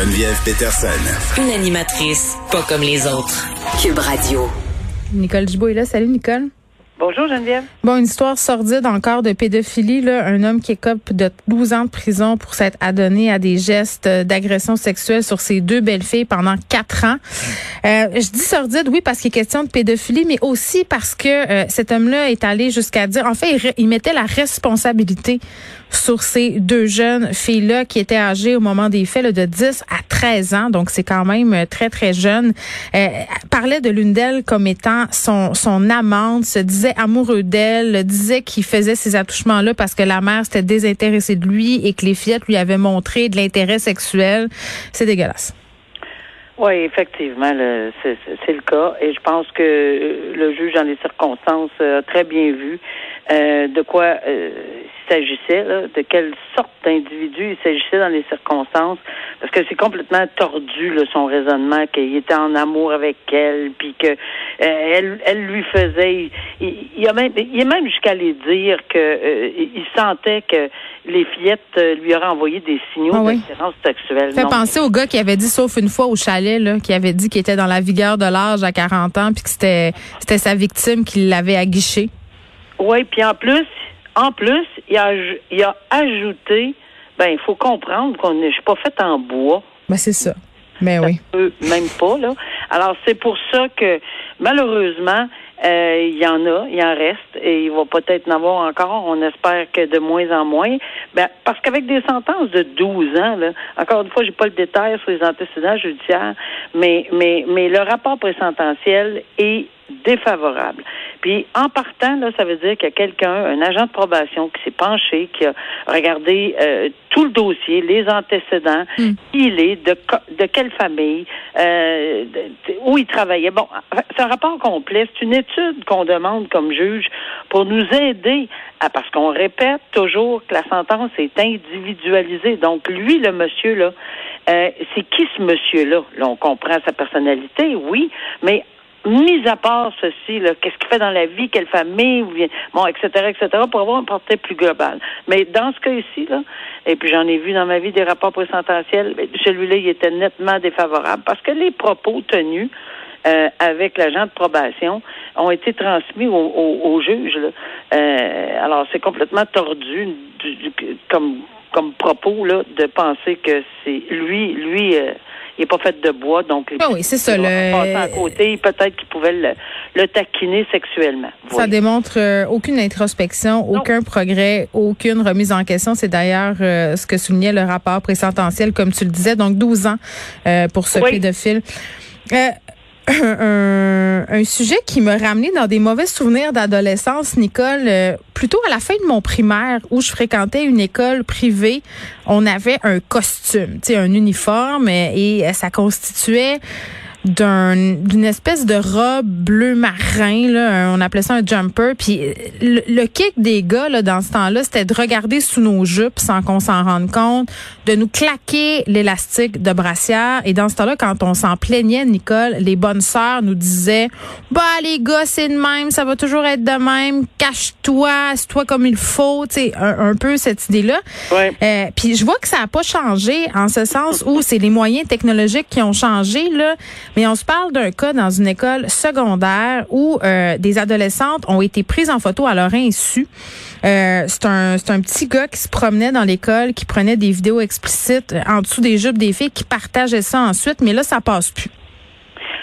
Geneviève Peterson. Une animatrice pas comme les autres. Cube Radio. Nicole Dubois est là. Salut Nicole. Bonjour Geneviève. Bon, une histoire sordide encore de pédophilie. Là. Un homme qui écope de 12 ans de prison pour s'être adonné à des gestes d'agression sexuelle sur ses deux belles-filles pendant quatre ans. Euh, je dis sordide, oui, parce qu'il est question de pédophilie, mais aussi parce que euh, cet homme-là est allé jusqu'à dire, en fait, il, il mettait la responsabilité sur ces deux jeunes filles-là qui étaient âgées au moment des faits de 10 à 13 ans, donc c'est quand même euh, très, très jeune. Euh, parlait de l'une d'elles comme étant son, son amante, se disait amoureux d'elle, disait qu'il faisait ces attouchements-là parce que la mère s'était désintéressée de lui et que les fillettes lui avaient montré de l'intérêt sexuel. C'est dégueulasse. Oui, effectivement, c'est le cas. Et je pense que le juge, dans les circonstances, a très bien vu euh, de quoi euh, il s'agissait, de quelle sorte d'individu il s'agissait dans les circonstances, parce que c'est complètement tordu là, son raisonnement, qu'il était en amour avec elle, puis que euh, elle, elle lui faisait, il, il, a même, il est même jusqu'à aller dire que il sentait que les fillettes lui auraient envoyé des signaux ah d'attirance sexuelle. Fait penser au gars qui avait dit, sauf une fois au chalet, là, qui avait dit qu'il était dans la vigueur de l'âge à 40 ans, puis que c'était c'était sa victime qui l'avait aguiché. Oui, puis en plus, en plus, il a, il a ajouté, ben, il faut comprendre qu'on ne suis pas fait en bois. Ben, c'est ça. Ben oui. même pas, là. Alors, c'est pour ça que, malheureusement, euh, il y en a, il en reste, et il va peut-être en avoir encore. On espère que de moins en moins. Ben, parce qu'avec des sentences de 12 ans, là, encore une fois, j'ai pas le détail sur les antécédents judiciaires, mais, mais, mais le rapport présententiel est défavorable. Puis en partant, là, ça veut dire qu'il y a quelqu'un, un agent de probation qui s'est penché, qui a regardé euh, tout le dossier, les antécédents, hmm. qui il est, de, de quelle famille, euh, où il travaillait. Bon, c'est un rapport complet. C'est une étude qu'on demande comme juge pour nous aider à, parce qu'on répète toujours que la sentence est individualisée. Donc lui, le monsieur là, euh, c'est qui ce monsieur-là? Là, on comprend sa personnalité, oui, mais mis à part ceci, qu'est-ce qu'il fait dans la vie, quelle famille, bon, etc., etc., pour avoir un portrait plus global. Mais dans ce cas ci là, et puis j'en ai vu dans ma vie des rapports présententiels, celui-là, il était nettement défavorable parce que les propos tenus euh, avec l'agent de probation ont été transmis au, juge. Euh, alors, c'est complètement tordu comme comme propos là, de penser que c'est lui, lui. Euh, il n'est pas fait de bois, donc ah oui, c'est ça. Le... à côté, peut-être qu'il pouvait le, taquiner sexuellement. Ça démontre euh, aucune introspection, aucun progrès, aucune remise en question. C'est d'ailleurs euh, ce que soulignait le rapport présententiel, comme tu le disais, donc 12 ans euh, pour ce pédophile. Un, sujet qui me ramené dans des mauvais souvenirs d'adolescence, Nicole. plutôt à la fin de mon primaire, où je fréquentais une école privée, on avait un costume, un uniforme, et ça constituait d'une espèce de robe bleu marin là, on appelait ça un jumper. Puis le, kick des gars là dans ce temps-là c'était de regarder sous nos jupes sans qu'on s'en rende compte de nous claquer l'élastique de brassière. Et dans ce temps-là quand on s'en plaignait Nicole les bonnes sœurs nous disaient bah les gars c'est de même ça va toujours être de même cache-toi assieds-toi comme il faut tu sais un, peu cette idée là ouais. euh, puis je vois que ça a pas changé en ce sens où c'est les moyens technologiques qui ont changé là mais on se parle d'un cas dans une école secondaire où euh, des adolescentes ont été prises en photo à leur insu. Euh, c'est un, un petit gars qui se promenait dans l'école, qui prenait des vidéos explicites en dessous des jupes des filles, qui partageait ça ensuite, mais là, ça passe plus.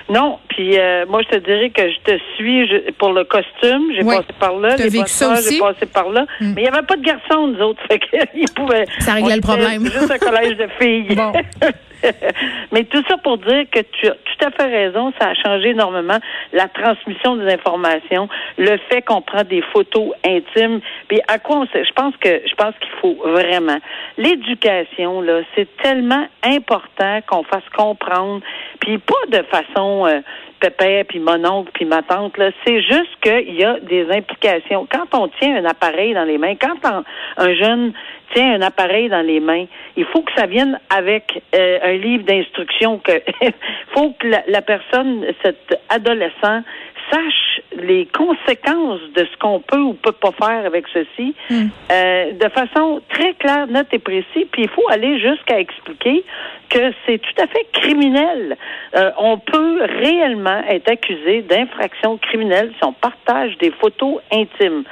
Non, puis euh, moi je te dirais que je te suis je- pour le costume, j'ai Oui. passé par là, les vécu ça bonnes aussi? j'ai passé par là, Mm. mais il n'y avait pas de garçons nous autres, fait ils pouvaient. Ça réglait le problème. Juste un collège de filles. Bon. mais tout ça pour dire que tu as tout à fait raison, ça a changé énormément la transmission des informations, le fait qu'on prend des photos intimes, puis à quoi on sait. Je pense que je pense qu'il faut vraiment l'éducation là, c'est tellement important qu'on fasse comprendre, puis pas de façon euh, pépère, puis mon oncle, puis ma tante, là. C'est juste qu'il y a des implications. Quand on tient un appareil dans les mains, quand un jeune tient un appareil dans les mains, il faut que ça vienne avec euh, un livre d'instructions. Que faut que la, la personne, cet adolescent, sache les conséquences de ce qu'on peut ou peut pas faire avec ceci euh, de façon très claire, nette et précise. Puis il faut aller jusqu'à expliquer que c'est tout à fait criminel. Euh, on peut réellement être accusé d'infraction criminelle si on partage des photos intimes.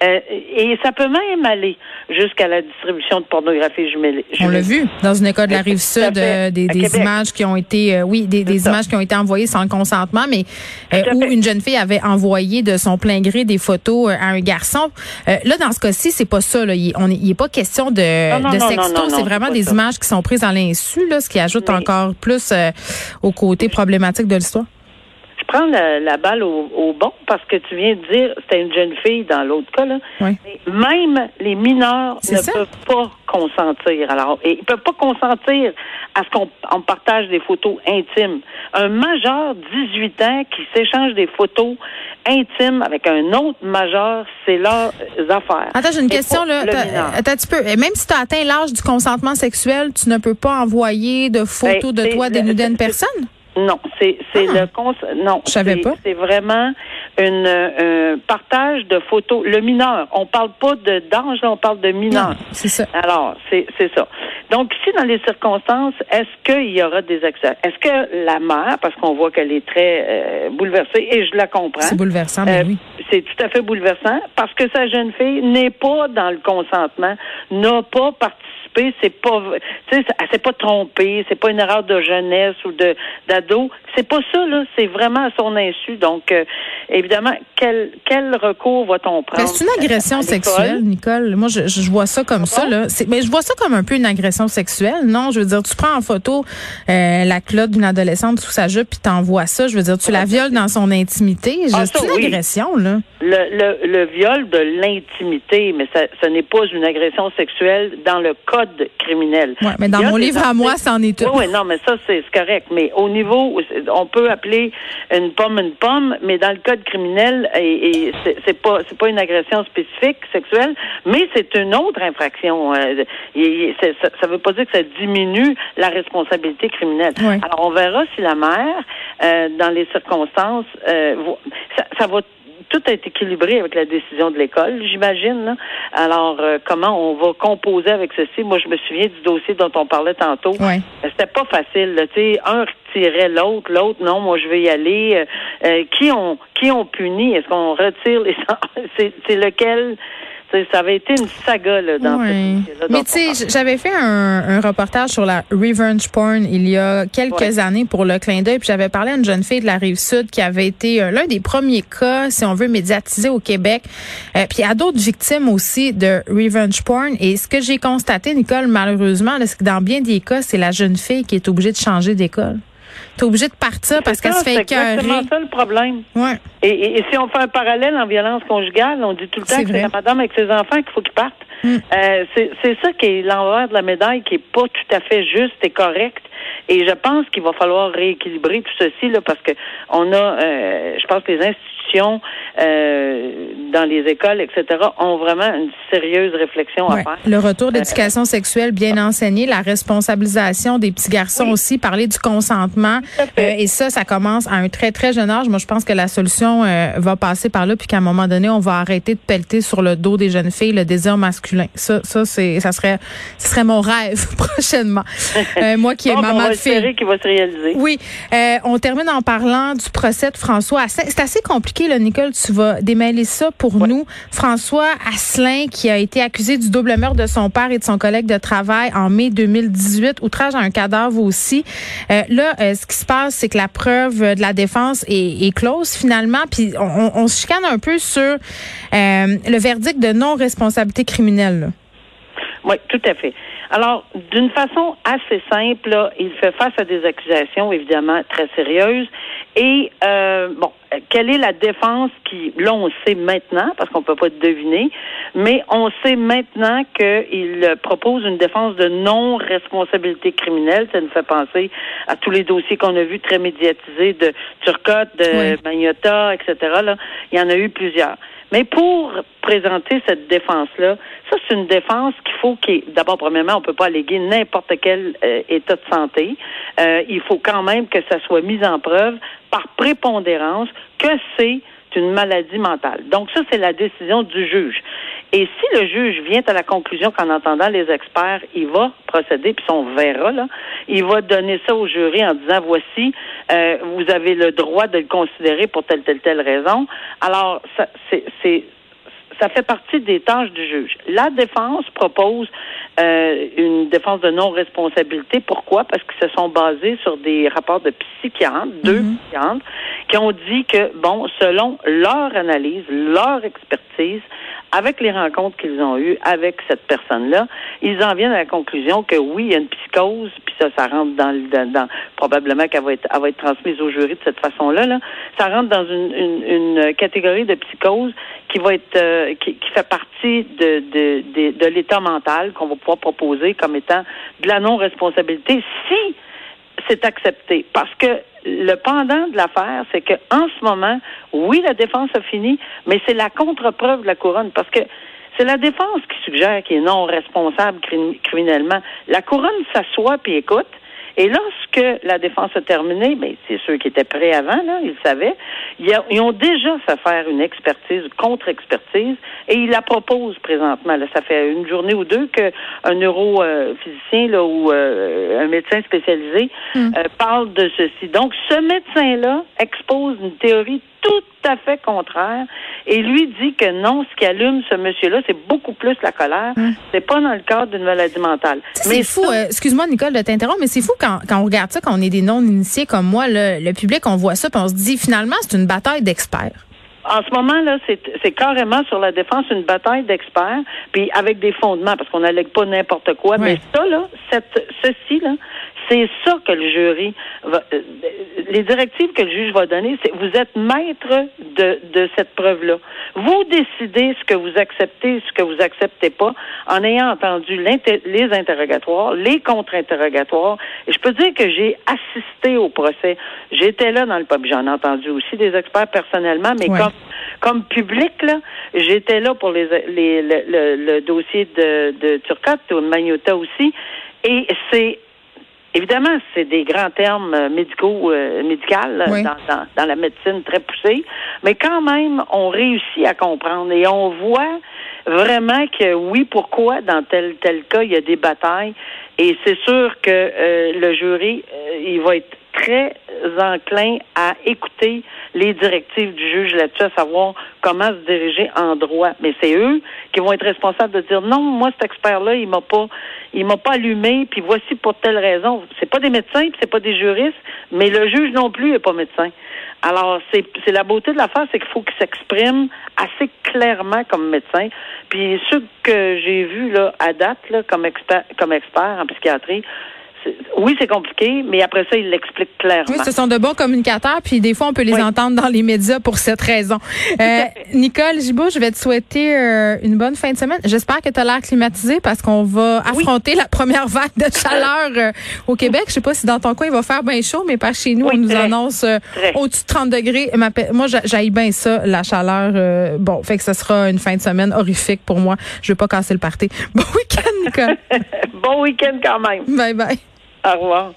Euh, et ça peut même aller jusqu'à la distribution de pornographie jumelée. On l'a vu dans une école de la rive sud, euh, des, des images qui ont été, euh, oui, des, des images qui ont été envoyées sans consentement, mais où une jeune fille avait envoyé de son plein gré des photos à un garçon. Là, dans ce cas-ci, c'est pas ça. Là. Il, on il est pas question de, Non, non, de sexto, c'est vraiment des ça. images qui sont prises à l'insu, là, ce qui ajoute Mais- encore plus au côté problématique de l'histoire. Prends la, la balle au, au bon parce que tu viens de dire c'était une jeune fille dans l'autre cas. Là. Oui. Même les mineurs ne ça. peuvent pas consentir. Alors, et ils peuvent pas consentir à ce qu'on on partage des photos intimes. Un majeur 18 ans qui s'échange des photos intimes avec un autre majeur, c'est leurs affaires. Attends, j'ai une Et question là. Attends un petit peu. Même si tu as atteint l'âge du consentement sexuel, tu ne peux pas envoyer de photos Ben, de toi dénudée à une personne? Non, c'est c'est Ah. le cons non, Je savais c'est- pas. C'est vraiment une euh, partage de photos. Le mineur, on parle pas de là, on parle de mineur. C'est ça. Alors, c'est c'est ça. Donc ici, dans les circonstances, est-ce qu'il y aura des accès Est-ce que la mère, parce qu'on voit qu'elle est très euh, bouleversée, et je la comprends. C'est bouleversant, mais Euh, oui. C'est tout à fait bouleversant parce que sa jeune fille n'est pas dans le consentement, n'a pas participé, c'est pas, tu sais, elle s'est pas trompée, c'est pas une erreur de jeunesse ou de d'ado, c'est pas ça là, c'est vraiment à son insu. Donc, euh, évidemment, quel quel recours va-t-on prendre Ben, c'est une agression sexuelle, Nicole. Moi, je, je vois ça comme ça. Là. C'est- Mais je vois ça comme un peu une agression sexuelle. Non, je veux dire, tu prends en photo euh, la clotte d'une adolescente sous sa jupe puis t'envoies ça. Je veux dire, tu la violes dans son intimité. Ah, c'est ça, une oui. agression, là. Le, le, le viol de l'intimité, mais ça, ce n'est pas une agression sexuelle dans le code criminel. Ouais, mais dans mon livre à moi, c'en est tout. Oui, oui, non, mais ça, c'est correct. Mais au niveau, on peut appeler une pomme une pomme, mais dans le code criminel, et, et c'est- pas c'est pas une agression spécifique sexuelle, mais c'est une autre infraction. Euh, et- ça, ça veut pas dire que ça diminue la responsabilité criminelle. Alors, on verra si la mère, euh, dans les circonstances, euh, ça, ça va tout est équilibré avec la décision de l'école, j'imagine. Alors, euh, comment on va composer avec ceci? Moi, je me souviens du dossier dont on parlait tantôt. Ouais. Euh, C'était pas facile. Tu sais, un retirait l'autre, l'autre, non, moi, je vais y aller. Euh, euh, qui ont qui ont puni? Est-ce qu'on retire les... c'est lequel... Ça avait été une saga là, dans Ouais. ce. Mais tu sais, j'avais fait un, un reportage sur la revenge porn il y a quelques Ouais. années pour le clin d'œil, puis j'avais parlé à une jeune fille de la rive sud qui avait été euh, l'un des premiers cas, si on veut, médiatisés au Québec, euh, puis à d'autres victimes aussi de revenge porn. Et ce que j'ai constaté, Nicole, malheureusement, c'est que dans bien des cas, c'est la jeune fille qui est obligée de changer d'école. T'es obligée de partir parce qu'elle se fait C'est exactement ça le problème. Ouais. Et, et- et si on fait un parallèle en violence conjugale, on dit tout le temps que c'est la madame avec ses enfants qu'il faut qu'ils partent. Mm. Euh, c'est c'est ça qui est l'envers de la médaille, qui est pas tout à fait juste et correct. Et je pense qu'il va falloir rééquilibrer tout ceci là, parce que on a, euh, je pense que les institutions euh, dans les écoles, etc., ont vraiment une sérieuse réflexion Ouais. à faire. Le retour d'éducation sexuelle bien enseigné, la responsabilisation des petits garçons Oui. aussi, parler du consentement. Euh, et ça, ça commence à un très, très jeune âge. Moi, je pense que la solution euh, va passer par là, puis qu'à un moment donné, on va arrêter de pelleter sur le dos des jeunes filles le désir masculin. Ça, ça, c'est, ça serait, ce serait mon rêve prochainement. Euh, moi qui Bon, ben, maman de va se réaliser. Oui. Euh, on termine en parlant du procès de François Asselin. C'est assez compliqué, là, Nicole. Tu vas démêler ça pour nous. François Asselin, qui a été accusé du double meurtre de son père et de son collègue de travail en mai 2018, outrage à un cadavre aussi. Euh, là, euh, ce qui se passe, c'est que la preuve de la défense est, est close finalement. Puis on, on, se chicane un peu sur le verdict de non-responsabilité criminelle. Là. Oui, tout à fait. Alors, d'une façon assez simple, là, il fait face à des accusations évidemment très sérieuses. Et euh, bon, quelle est la défense qui, là, on sait maintenant, parce qu'on peut pas deviner, mais on sait maintenant qu'il propose une défense de non-responsabilité criminelle. Ça nous fait penser à tous les dossiers qu'on a vus très médiatisés de Turcotte, de oui. Magnota, etc. Là. Il y en a eu plusieurs. Mais pour présenter cette défense-là, ça, c'est une défense qu'il faut qu'il d'abord, premièrement, on peut pas alléguer n'importe quel euh, état de santé. Euh, il faut quand même que ça soit mis en preuve par prépondérance que c'est une maladie mentale. Donc ça, c'est la décision du juge. Et si le juge vient à la conclusion qu'en entendant les experts, il va procéder, puis on verra, là, il va donner ça au jury en disant, voici, euh, vous avez le droit de le considérer pour telle, telle, telle raison. Alors, ça, c'est ça fait partie des tâches du juge. La défense propose euh, une défense de non-responsabilité. Pourquoi? Parce qu'ils se sont basés sur des rapports de psychiatres, deux mm -hmm. psychiatres, qui ont dit que, bon, selon leur analyse, leur expertise, avec les rencontres qu'ils ont eues avec cette personne-là, ils en viennent à la conclusion que oui, il y a une psychose, puis ça, ça rentre dans, dans, dans probablement qu'elle va être, elle va être transmise au jury de cette façon-là. Là. Ça rentre dans une, une, une catégorie de psychose qui va être, euh, qui, qui, fait partie de, de, de, de l'état mental qu'on va pouvoir proposer comme étant de la non-responsabilité si c'est accepté. Parce que le pendant de l'affaire, c'est que en ce moment, oui, la défense a fini, mais c'est la contre-preuve de la couronne. Parce que c'est la défense qui suggère qu'il est non responsable criminellement. La couronne s'assoit puis écoute. Et lorsque la défense a terminé, ben, c'est ceux qui étaient prêts avant, là, ils savaient, ils, ont déjà fait faire une expertise, contre-expertise, et ils la proposent présentement. Là, ça fait une journée ou deux qu'un neurophysicien là, ou euh, un médecin spécialisé mm. euh, parle de ceci. Donc, ce médecin-là expose une théorie tout à fait contraire et lui dit que non, ce qui allume ce monsieur-là, c'est beaucoup plus la colère. Hum. C'est pas dans le cadre d'une maladie mentale. C'est fou. Euh, excuse-moi, Nicole, de t'interrompre, mais c'est fou quand, quand on regarde ça, quand on est des non-initiés comme moi, le, le public, on voit ça, puis on se dit finalement, c'est une bataille d'experts. En ce moment, là, c'est carrément sur la défense une bataille d'experts, puis avec des fondements, parce qu'on n'allègue pas n'importe quoi. Mais ça, là, cette, ceci, là, c'est ça que le jury va, les directives que le juge va donner, c'est vous êtes maître de, de cette preuve-là. Vous décidez ce que vous acceptez, ce que vous acceptez pas, en ayant entendu les interrogatoires, les contre-interrogatoires. Et je peux dire que j'ai assisté au procès. J'étais là dans le pub. J'en ai entendu aussi des experts personnellement, mais ouais. comme comme public, là, j'étais là pour les, les le, le, le, dossier de, de Turcotte, de Magnota aussi. Et c'est Évidemment, c'est des grands termes médicaux, euh, médicales oui. dans, dans, dans, la médecine très poussée, mais quand même, on réussit à comprendre et on voit vraiment que oui, pourquoi dans tel tel cas il y a des batailles et c'est sûr que euh, le jury euh, il va être très enclin à écouter les directives du juge là-dessus, à savoir comment se diriger en droit. Mais c'est eux qui vont être responsables de dire non, moi cet expert-là, il m'a pas, il m'a pas allumé, puis voici pour telle raison. C'est pas des médecins, puis c'est pas des juristes, mais le juge non plus est pas médecin. Alors c'est, c'est la beauté de l'affaire, c'est qu'il faut qu'il s'exprime assez clairement comme médecin. Puis ceux que j'ai vus là à date là comme expert, comme expert en psychiatrie oui, c'est compliqué, mais après ça, il l'explique clairement. Oui, ce sont de bons communicateurs, puis des fois, on peut les oui. entendre dans les médias pour cette raison. Euh, Nicole Gibault, je vais te souhaiter euh, une bonne fin de semaine. J'espère que tu as l'air climatisé parce qu'on va oui. affronter la première vague de chaleur euh, au Québec. Je sais pas si dans ton coin, il va faire bien chaud, mais par chez nous, oui, on nous très, annonce au-dessus de 30 degrés. Moi, j'aille bien ça, la chaleur. Bon, fait que ce sera une fin de semaine horrifique pour moi. Je veux pas casser le party. Bon week-end, Nicole. bon week-end quand même. Bye bye. Au revoir.